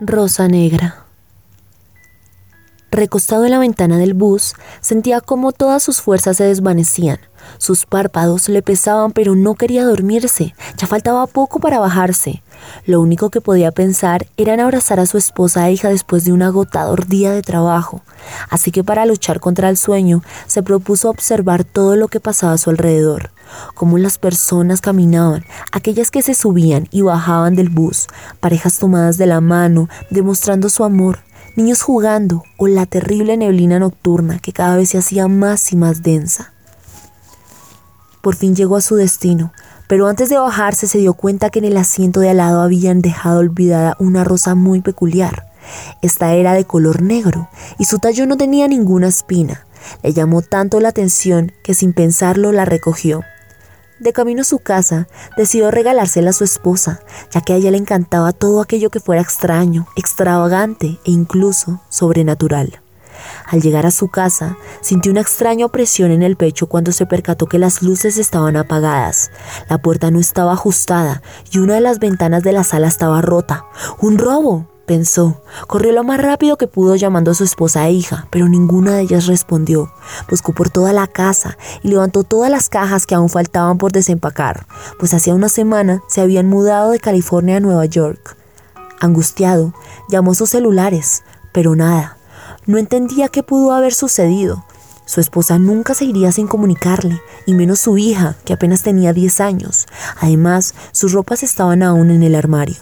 Rosa Negra. Recostado en la ventana del bus, sentía como todas sus fuerzas se desvanecían. Sus párpados le pesaban, pero no quería dormirse. Ya faltaba poco para bajarse. Lo único que podía pensar era en abrazar a su esposa e hija después de un agotador día de trabajo. Así que para luchar contra el sueño, se propuso observar todo lo que pasaba a su alrededor cómo las personas caminaban, aquellas que se subían y bajaban del bus, parejas tomadas de la mano, demostrando su amor, niños jugando o la terrible neblina nocturna que cada vez se hacía más y más densa. Por fin llegó a su destino, pero antes de bajarse se dio cuenta que en el asiento de al lado habían dejado olvidada una rosa muy peculiar. Esta era de color negro y su tallo no tenía ninguna espina. Le llamó tanto la atención que sin pensarlo la recogió. De camino a su casa, decidió regalársela a su esposa, ya que a ella le encantaba todo aquello que fuera extraño, extravagante e incluso sobrenatural. Al llegar a su casa, sintió una extraña opresión en el pecho cuando se percató que las luces estaban apagadas, la puerta no estaba ajustada y una de las ventanas de la sala estaba rota. ¡Un robo! Pensó. Corrió lo más rápido que pudo llamando a su esposa e hija, pero ninguna de ellas respondió. Buscó por toda la casa y levantó todas las cajas que aún faltaban por desempacar, pues hacía una semana se habían mudado de California a Nueva York. Angustiado, llamó sus celulares, pero nada. No entendía qué pudo haber sucedido. Su esposa nunca se iría sin comunicarle, y menos su hija, que apenas tenía 10 años. Además, sus ropas estaban aún en el armario.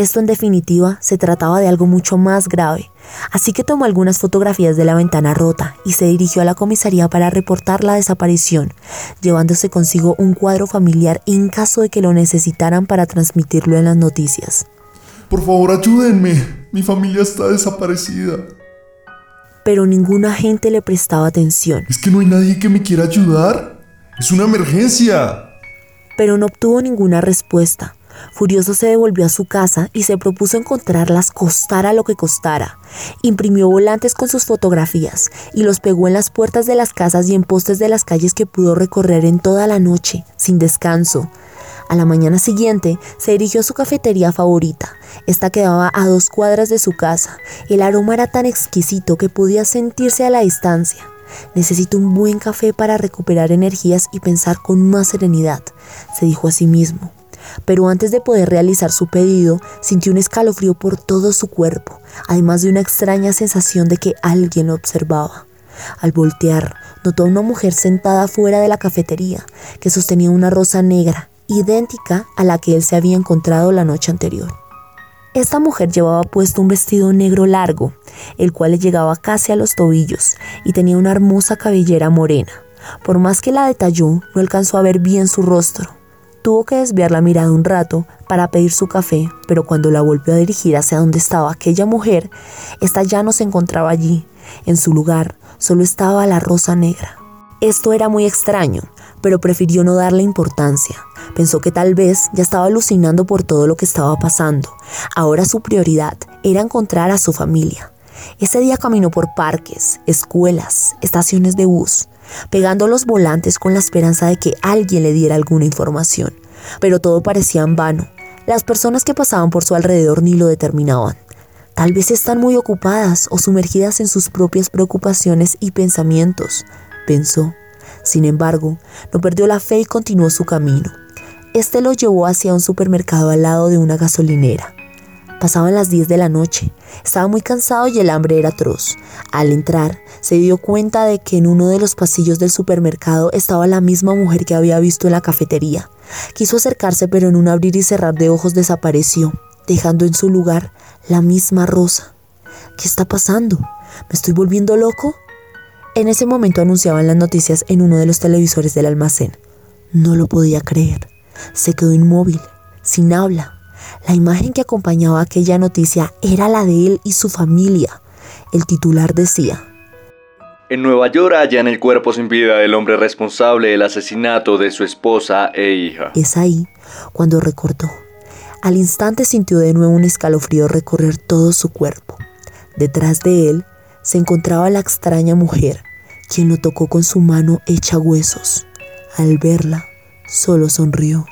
Esto en definitiva se trataba de algo mucho más grave, así que tomó algunas fotografías de la ventana rota y se dirigió a la comisaría para reportar la desaparición, llevándose consigo un cuadro familiar en caso de que lo necesitaran para transmitirlo en las noticias. Por favor, ayúdenme. Mi familia está desaparecida. Pero ninguna gente le prestaba atención. ¿Es que no hay nadie que me quiera ayudar? Es una emergencia. Pero no obtuvo ninguna respuesta. Furioso se devolvió a su casa y se propuso encontrarlas costara lo que costara. Imprimió volantes con sus fotografías y los pegó en las puertas de las casas y en postes de las calles que pudo recorrer en toda la noche, sin descanso. A la mañana siguiente se dirigió a su cafetería favorita. Esta quedaba a dos cuadras de su casa. El aroma era tan exquisito que podía sentirse a la distancia. Necesito un buen café para recuperar energías y pensar con más serenidad, se dijo a sí mismo pero antes de poder realizar su pedido, sintió un escalofrío por todo su cuerpo, además de una extraña sensación de que alguien lo observaba. Al voltear, notó a una mujer sentada fuera de la cafetería, que sostenía una rosa negra, idéntica a la que él se había encontrado la noche anterior. Esta mujer llevaba puesto un vestido negro largo, el cual le llegaba casi a los tobillos, y tenía una hermosa cabellera morena. Por más que la detalló, no alcanzó a ver bien su rostro, Tuvo que desviar la mirada un rato para pedir su café, pero cuando la volvió a dirigir hacia donde estaba aquella mujer, esta ya no se encontraba allí. En su lugar solo estaba la rosa negra. Esto era muy extraño, pero prefirió no darle importancia. Pensó que tal vez ya estaba alucinando por todo lo que estaba pasando. Ahora su prioridad era encontrar a su familia. Ese día caminó por parques, escuelas, estaciones de bus, pegando los volantes con la esperanza de que alguien le diera alguna información. Pero todo parecía en vano. Las personas que pasaban por su alrededor ni lo determinaban. Tal vez están muy ocupadas o sumergidas en sus propias preocupaciones y pensamientos, pensó. Sin embargo, no perdió la fe y continuó su camino. Este lo llevó hacia un supermercado al lado de una gasolinera. Pasaban las 10 de la noche. Estaba muy cansado y el hambre era atroz. Al entrar, se dio cuenta de que en uno de los pasillos del supermercado estaba la misma mujer que había visto en la cafetería. Quiso acercarse, pero en un abrir y cerrar de ojos desapareció, dejando en su lugar la misma rosa. ¿Qué está pasando? ¿Me estoy volviendo loco? En ese momento anunciaban las noticias en uno de los televisores del almacén. No lo podía creer. Se quedó inmóvil, sin habla la imagen que acompañaba aquella noticia era la de él y su familia. El titular decía, en Nueva York hallan el cuerpo sin vida del hombre responsable del asesinato de su esposa e hija. Es ahí cuando recordó. Al instante sintió de nuevo un escalofrío recorrer todo su cuerpo. Detrás de él se encontraba la extraña mujer, quien lo tocó con su mano hecha huesos. Al verla, solo sonrió.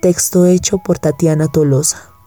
Texto hecho por Tatiana Tolosa.